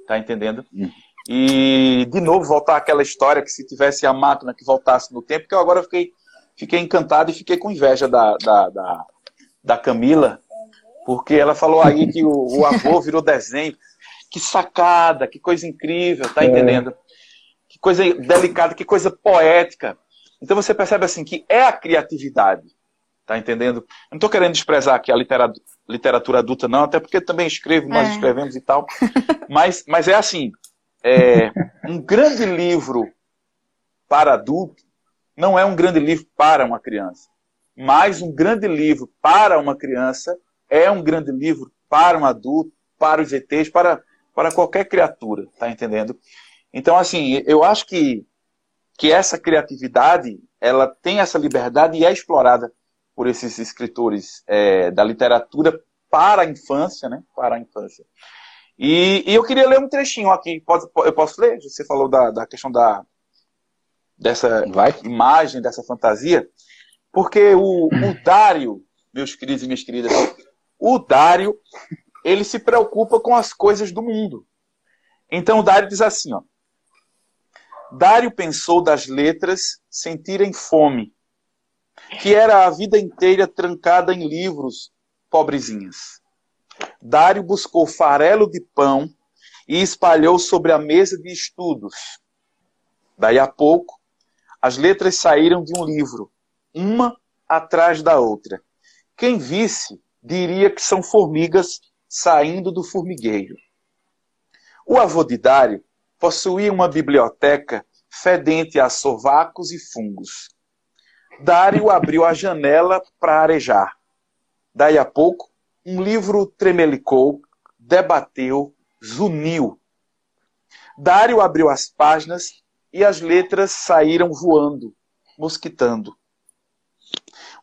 Tá entendendo? Hum. E, de novo, voltar àquela história que se tivesse a máquina que voltasse no tempo, que eu agora fiquei, fiquei encantado e fiquei com inveja da, da, da, da Camila, porque ela falou aí que o, o avô virou desenho. Que sacada, que coisa incrível, tá é. entendendo? Que coisa delicada, que coisa poética. Então você percebe assim que é a criatividade, tá entendendo? Eu não estou querendo desprezar aqui a literatura, literatura adulta, não, até porque também escrevo, nós é. escrevemos e tal. Mas, mas é assim, é, um grande livro para adulto não é um grande livro para uma criança. Mas um grande livro para uma criança é um grande livro para um adulto, para os ETs, para, para qualquer criatura, tá entendendo? Então, assim, eu acho que, que essa criatividade, ela tem essa liberdade e é explorada por esses escritores é, da literatura para a infância, né? Para a infância. E, e, eu queria ler um trechinho aqui. Pode, eu posso ler? Você falou da, da questão da dessa Vai. imagem, dessa fantasia. Porque o, o Dário, meus queridos e minhas queridas, o Dário, ele se preocupa com as coisas do mundo. Então Dário diz assim, ó. Dário pensou das letras sentirem fome, que era a vida inteira trancada em livros, pobrezinhas. Dário buscou farelo de pão e espalhou sobre a mesa de estudos. Daí a pouco, as letras saíram de um livro, uma atrás da outra. Quem visse diria que são formigas saindo do formigueiro. O avô de Dário possuía uma biblioteca fedente a sovacos e fungos. Dário abriu a janela para arejar. Daí a pouco, um livro tremelicou, debateu, zuniu. Dário abriu as páginas e as letras saíram voando, mosquitando.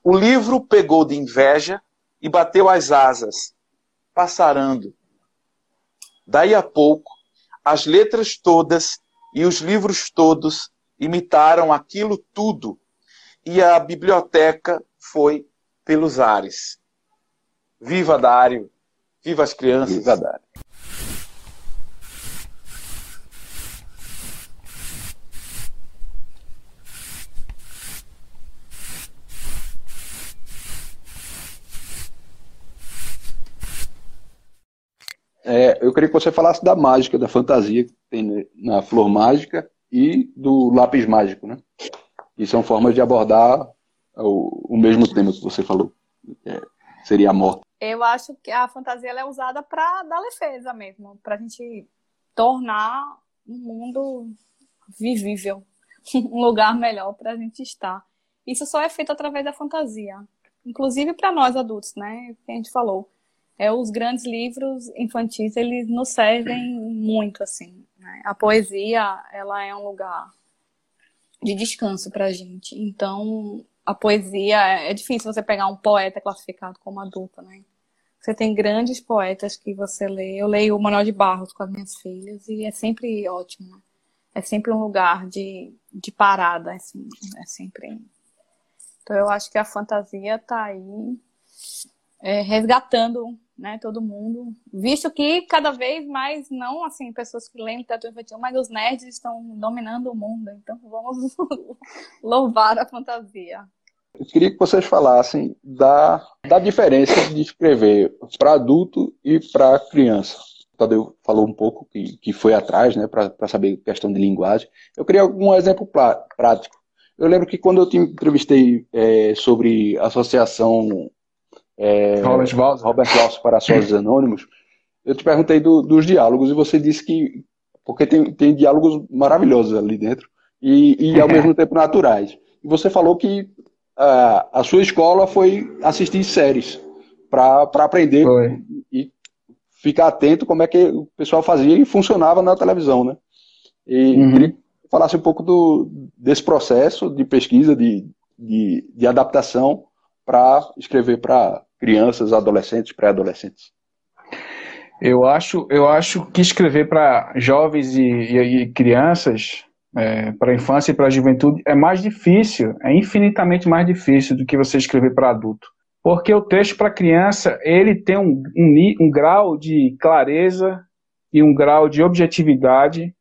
O livro pegou de inveja e bateu as asas, passarando. Daí a pouco, as letras todas e os livros todos imitaram aquilo tudo, e a biblioteca foi pelos ares. Viva Dário! Viva as crianças! Viva Dário! É, eu queria que você falasse da mágica, da fantasia que tem na flor mágica e do lápis mágico, né? E são formas de abordar o, o mesmo tema que você falou. É, seria a morte. Eu acho que a fantasia é usada para dar defesa mesmo, para a gente tornar um mundo vivível, um lugar melhor para a gente estar. Isso só é feito através da fantasia, inclusive para nós adultos, né? Que a gente falou. É, os grandes livros infantis eles nos servem muito assim. Né? A poesia ela é um lugar de descanso para a gente. Então a poesia, é difícil você pegar um poeta classificado como adulto, né? Você tem grandes poetas que você lê. Eu leio o Manuel de Barros com as minhas filhas e é sempre ótimo. Né? É sempre um lugar de, de parada, assim, é sempre Então eu acho que a fantasia está aí é, resgatando né, todo mundo, visto que cada vez mais, não assim, pessoas que leem literatura infantil, mas os nerds estão dominando o mundo, então vamos louvar a fantasia. Eu queria que vocês falassem da, da diferença de escrever para adulto e para criança. O Tadeu falou um pouco que, que foi atrás, né, para saber questão de linguagem. Eu queria algum exemplo prático. Eu lembro que quando eu te entrevistei é, sobre associação é, Robert Walser Robert para Sócios Anônimos, eu te perguntei do, dos diálogos e você disse que. Porque tem, tem diálogos maravilhosos ali dentro e, e ao mesmo tempo naturais. E você falou que a, a sua escola foi assistir séries para aprender foi. e ficar atento como é que o pessoal fazia e funcionava na televisão, né? E uhum. queria que falasse um pouco do, desse processo de pesquisa, de, de, de adaptação para escrever para crianças, adolescentes, pré-adolescentes? Eu acho, eu acho que escrever para jovens e, e, e crianças, é, para a infância e para a juventude, é mais difícil, é infinitamente mais difícil do que você escrever para adulto. Porque o texto para criança, ele tem um, um, um grau de clareza e um grau de objetividade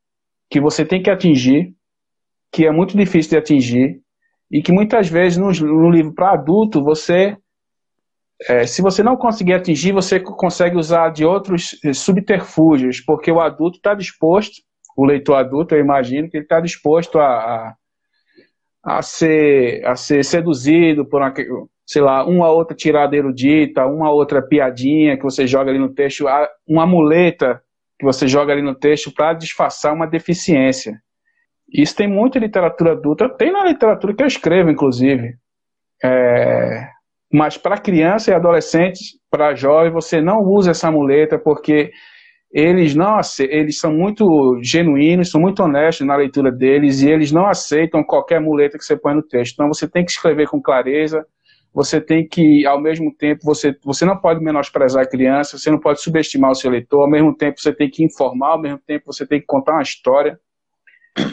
que você tem que atingir, que é muito difícil de atingir, e que muitas vezes no, no livro para adulto você é, se você não conseguir atingir, você consegue usar de outros eh, subterfúgios, porque o adulto está disposto, o leitor adulto, eu imagino, que ele está disposto a, a, a, ser, a ser seduzido por uma, sei lá, uma outra tirada erudita, uma outra piadinha que você joga ali no texto, uma muleta que você joga ali no texto para disfarçar uma deficiência. Isso tem muita literatura adulta, tem na literatura que eu escrevo, inclusive. É, mas para criança e adolescente, para jovem, você não usa essa muleta porque eles não eles são muito genuínos, são muito honestos na leitura deles e eles não aceitam qualquer muleta que você põe no texto. Então você tem que escrever com clareza, você tem que, ao mesmo tempo, você, você não pode menosprezar a criança, você não pode subestimar o seu leitor, ao mesmo tempo você tem que informar, ao mesmo tempo você tem que contar uma história.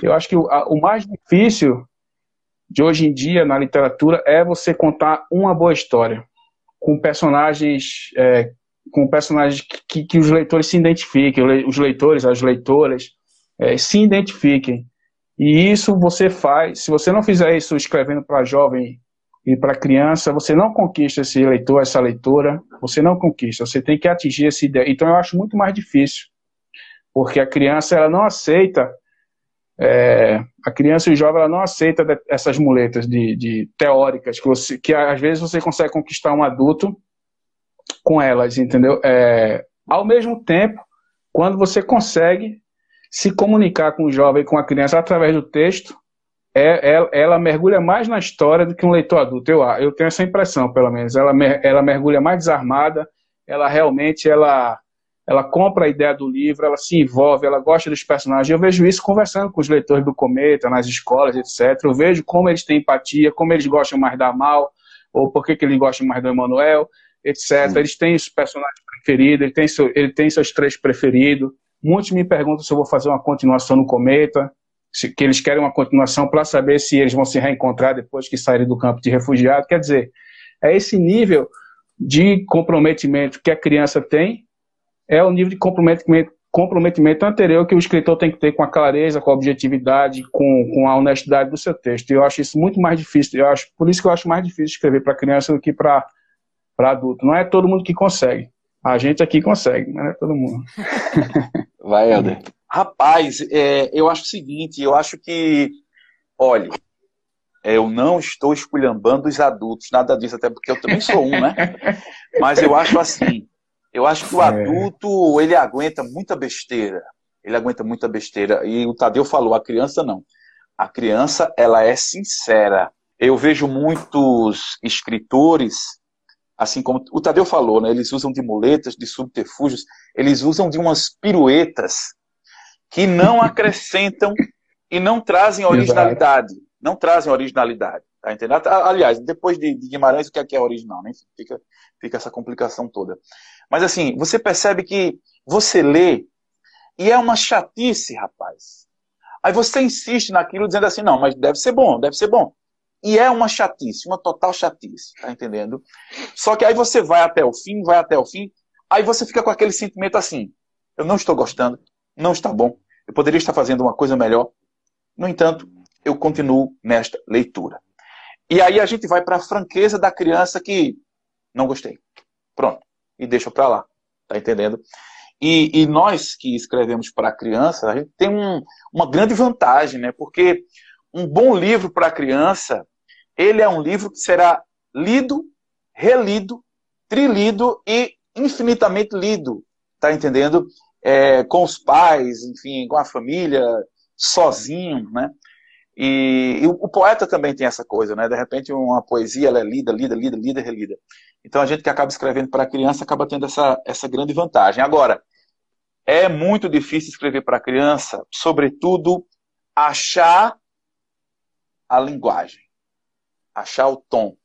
Eu acho que o, a, o mais difícil de hoje em dia na literatura é você contar uma boa história com personagens é, com personagens que, que, os leitores se identifiquem, os leitores, as leitoras é, se identifiquem. E isso você faz, se você não fizer isso escrevendo para jovem e para criança, você não conquista esse leitor, essa leitora, você não conquista, você tem que atingir essa ideia. Então eu acho muito mais difícil, porque a criança ela não aceita é, a criança e o jovem ela não aceita essas muletas de, de teóricas que, você, que às vezes você consegue conquistar um adulto com elas, entendeu? É, ao mesmo tempo, quando você consegue se comunicar com o jovem, com a criança através do texto, é, é, ela mergulha mais na história do que um leitor adulto. Eu, eu tenho essa impressão, pelo menos. Ela, ela mergulha mais desarmada, ela realmente ela ela compra a ideia do livro, ela se envolve, ela gosta dos personagens. Eu vejo isso conversando com os leitores do Cometa, nas escolas, etc. Eu vejo como eles têm empatia, como eles gostam mais da Mal, ou por que, eles gostam mais do Emanuel, etc. Sim. Eles têm os personagens preferidos, ele tem, seu, ele tem seus três preferidos. Muitos me perguntam se eu vou fazer uma continuação no Cometa, se, que eles querem uma continuação para saber se eles vão se reencontrar depois que saírem do campo de refugiado. Quer dizer, é esse nível de comprometimento que a criança tem é o nível de comprometimento, comprometimento anterior que o escritor tem que ter com a clareza, com a objetividade, com, com a honestidade do seu texto. Eu acho isso muito mais difícil. Eu acho, por isso que eu acho mais difícil escrever para criança do que para adulto. Não é todo mundo que consegue. A gente aqui consegue, mas não é todo mundo. Vai, Helder. Rapaz, é, eu acho o seguinte, eu acho que, olha, eu não estou esculhambando os adultos, nada disso, até porque eu também sou um, né? Mas eu acho assim, eu acho que o é. adulto, ele aguenta muita besteira. Ele aguenta muita besteira. E o Tadeu falou, a criança não. A criança, ela é sincera. Eu vejo muitos escritores, assim como o Tadeu falou, né, eles usam de muletas, de subterfúgios, eles usam de umas piruetas que não acrescentam e não trazem originalidade. Não trazem originalidade. Tá entendendo? Aliás, depois de, Guimarães, o que é, que é original? Né? Fica, fica essa complicação toda. Mas assim, você percebe que você lê e é uma chatice, rapaz. Aí você insiste naquilo dizendo assim, não, mas deve ser bom, deve ser bom. E é uma chatice, uma total chatice, tá entendendo? Só que aí você vai até o fim, vai até o fim, aí você fica com aquele sentimento assim: eu não estou gostando, não está bom, eu poderia estar fazendo uma coisa melhor. No entanto, eu continuo nesta leitura. E aí a gente vai para a franqueza da criança que não gostei. Pronto. E deixa para lá. Tá entendendo? E, e, nós que escrevemos para criança, a gente tem um, uma grande vantagem, né? Porque um bom livro para criança, ele é um livro que será lido, relido, trilido e infinitamente lido. Tá entendendo? É, com os pais, enfim, com a família, sozinho, né? E, e, o poeta também tem essa coisa, né? De repente uma poesia ela é lida, lida, lida, lida, relida. Então a gente que acaba escrevendo para criança acaba tendo essa, essa grande vantagem. Agora, é muito difícil escrever para criança, sobretudo achar a linguagem, achar o tom.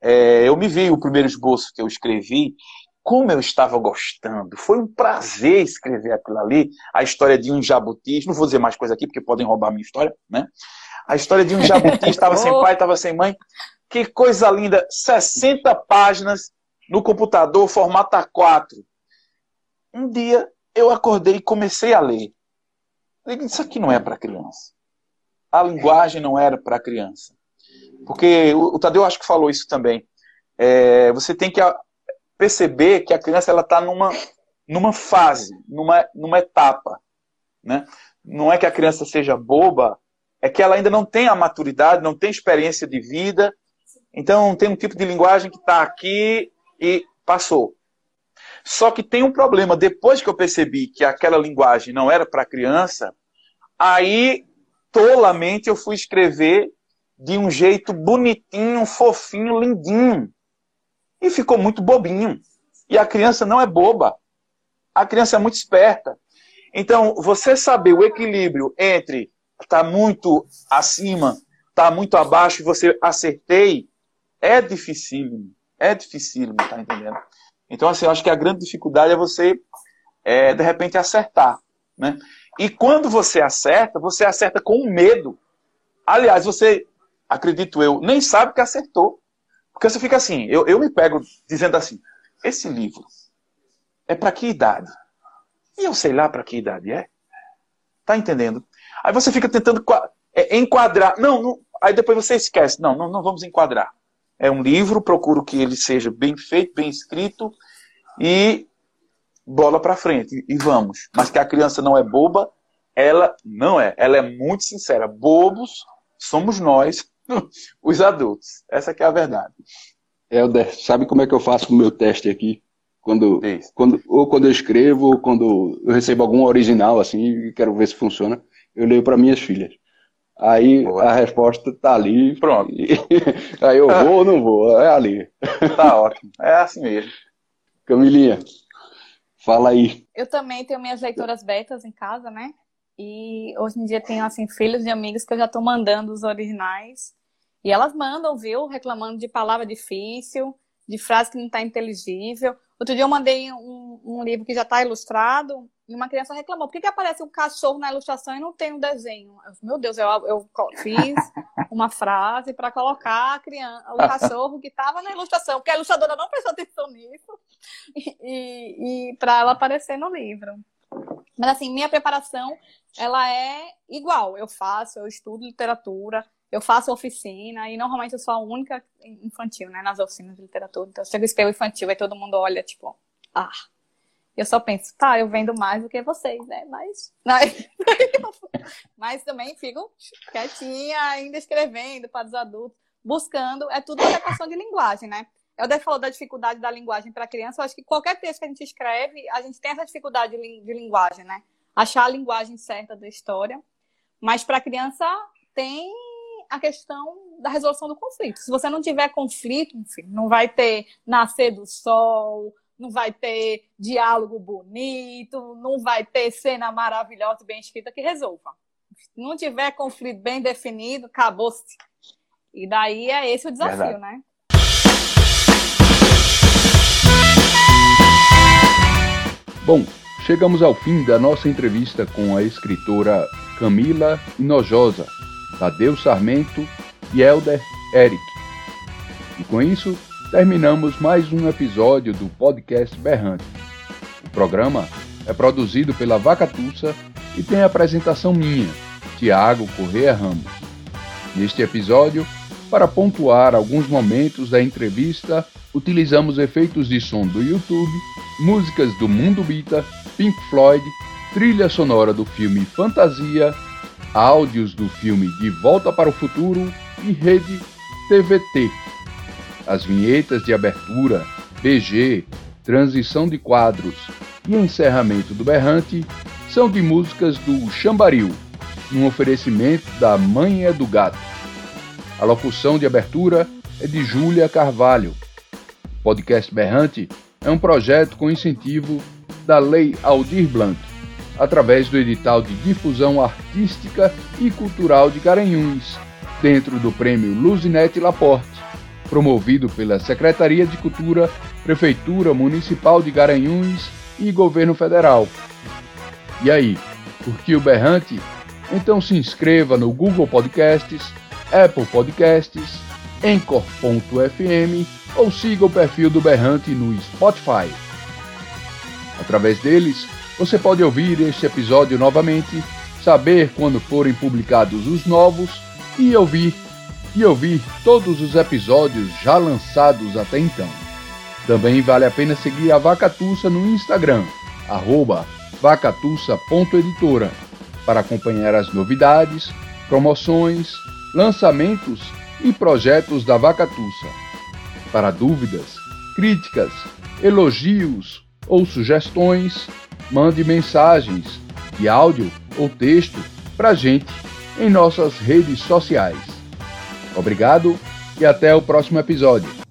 É, eu me vi o primeiro esboço que eu escrevi como eu estava gostando. Foi um prazer escrever aquilo ali. A história de um jabuti. Não vou dizer mais coisa aqui, porque podem roubar a minha história, né? A história de um jabuti estava sem pai, estava sem mãe. Que coisa linda. 60 páginas no computador, formato A4. Um dia eu acordei e comecei a ler. Isso aqui não é para criança. A linguagem não era para criança. Porque o Tadeu acho que falou isso também. É, você tem que perceber que a criança ela está numa, numa fase, numa, numa etapa. Né? Não é que a criança seja boba, é que ela ainda não tem a maturidade, não tem experiência de vida. Então tem um tipo de linguagem que está aqui e passou. Só que tem um problema. Depois que eu percebi que aquela linguagem não era para criança, aí tolamente eu fui escrever de um jeito bonitinho, fofinho, lindinho e ficou muito bobinho. E a criança não é boba. A criança é muito esperta. Então, você saber o equilíbrio entre estar tá muito acima, estar tá muito abaixo e você acertei, é dificílimo. É dificílimo, tá entendendo? Então, assim, eu acho que a grande dificuldade é você, é, de repente, acertar. Né? E quando você acerta, você acerta com medo. Aliás, você, acredito eu, nem sabe que acertou. Porque você fica assim, eu, eu me pego dizendo assim, esse livro é para que idade? E eu sei lá para que idade é. Tá entendendo? Aí você fica tentando é, enquadrar. Não, não, aí depois você esquece. Não, não, não vamos enquadrar. É um livro, procuro que ele seja bem feito, bem escrito e bola para frente e vamos. Mas que a criança não é boba, ela não é. Ela é muito sincera. Bobos somos nós os adultos. Essa que é a verdade. Helder, sabe como é que eu faço o meu teste aqui? Quando, quando, ou quando eu escrevo, ou quando eu recebo algum original assim e quero ver se funciona, eu leio para minhas filhas. Aí Boa. a resposta tá ali. Pronto. E, aí eu vou ou não vou? É ali. Tá ótimo. É assim mesmo. Camilinha, fala aí. Eu também tenho minhas leitoras betas em casa, né? E hoje em dia tenho, assim, filhos de amigos que eu já estou mandando os originais. E elas mandam, viu? Reclamando de palavra difícil, de frase que não está inteligível. Outro dia eu mandei um, um livro que já está ilustrado e uma criança reclamou. Por que, que aparece um cachorro na ilustração e não tem um desenho? Eu, Meu Deus, eu, eu fiz uma frase para colocar criança, o cachorro que estava na ilustração, porque a ilustradora não prestou atenção nisso, e, e para ela aparecer no livro. Mas assim, minha preparação, ela é igual. Eu faço, eu estudo literatura, eu faço oficina, e normalmente eu sou a única infantil, né, nas oficinas de literatura. Então, eu escrevo infantil, aí todo mundo olha, tipo, ah. Eu só penso, tá, eu vendo mais do que vocês, né? Mas, mas, mas também fico quietinha, ainda escrevendo para os adultos, buscando. É tudo uma questão de linguagem, né? Helder falou da dificuldade da linguagem para criança. Eu acho que qualquer texto que a gente escreve, a gente tem essa dificuldade de, de linguagem, né? Achar a linguagem certa da história. Mas para criança tem a questão da resolução do conflito. Se você não tiver conflito, enfim, não vai ter nascer do sol, não vai ter diálogo bonito, não vai ter cena maravilhosa bem escrita que resolva. Se não tiver conflito bem definido, acabou-se. E daí é esse o desafio, Verdade. né? Bom, chegamos ao fim da nossa entrevista com a escritora Camila Inojosa, Tadeu Sarmento e Elder Eric. E com isso, terminamos mais um episódio do podcast Berrante. O programa é produzido pela Vacatussa e tem a apresentação minha, Tiago Correia Ramos. Neste episódio, para pontuar alguns momentos da entrevista, utilizamos efeitos de som do YouTube, músicas do Mundo Bita, Pink Floyd, trilha sonora do filme Fantasia, áudios do filme De Volta para o Futuro e rede TVT. As vinhetas de abertura, BG, transição de quadros e encerramento do berrante são de músicas do Chambaril, um oferecimento da é do Gato. A locução de abertura é de Júlia Carvalho. O podcast Berrante é um projeto com incentivo da Lei Aldir Blanc, através do edital de difusão artística e cultural de Garanhuns, dentro do prêmio Luzinete Laporte, promovido pela Secretaria de Cultura, Prefeitura Municipal de Garanhuns e Governo Federal. E aí, curtiu o Berrante? Então se inscreva no Google Podcasts Apple Podcasts, Anchor.fm ou siga o perfil do Berrante no Spotify. Através deles, você pode ouvir este episódio novamente, saber quando forem publicados os novos e ouvir e ouvir todos os episódios já lançados até então. Também vale a pena seguir a Vacatussa no Instagram, vacatussa.editora, para acompanhar as novidades, promoções, lançamentos e projetos da Vacatussa. Para dúvidas, críticas, elogios ou sugestões, mande mensagens de áudio ou texto para gente em nossas redes sociais. Obrigado e até o próximo episódio.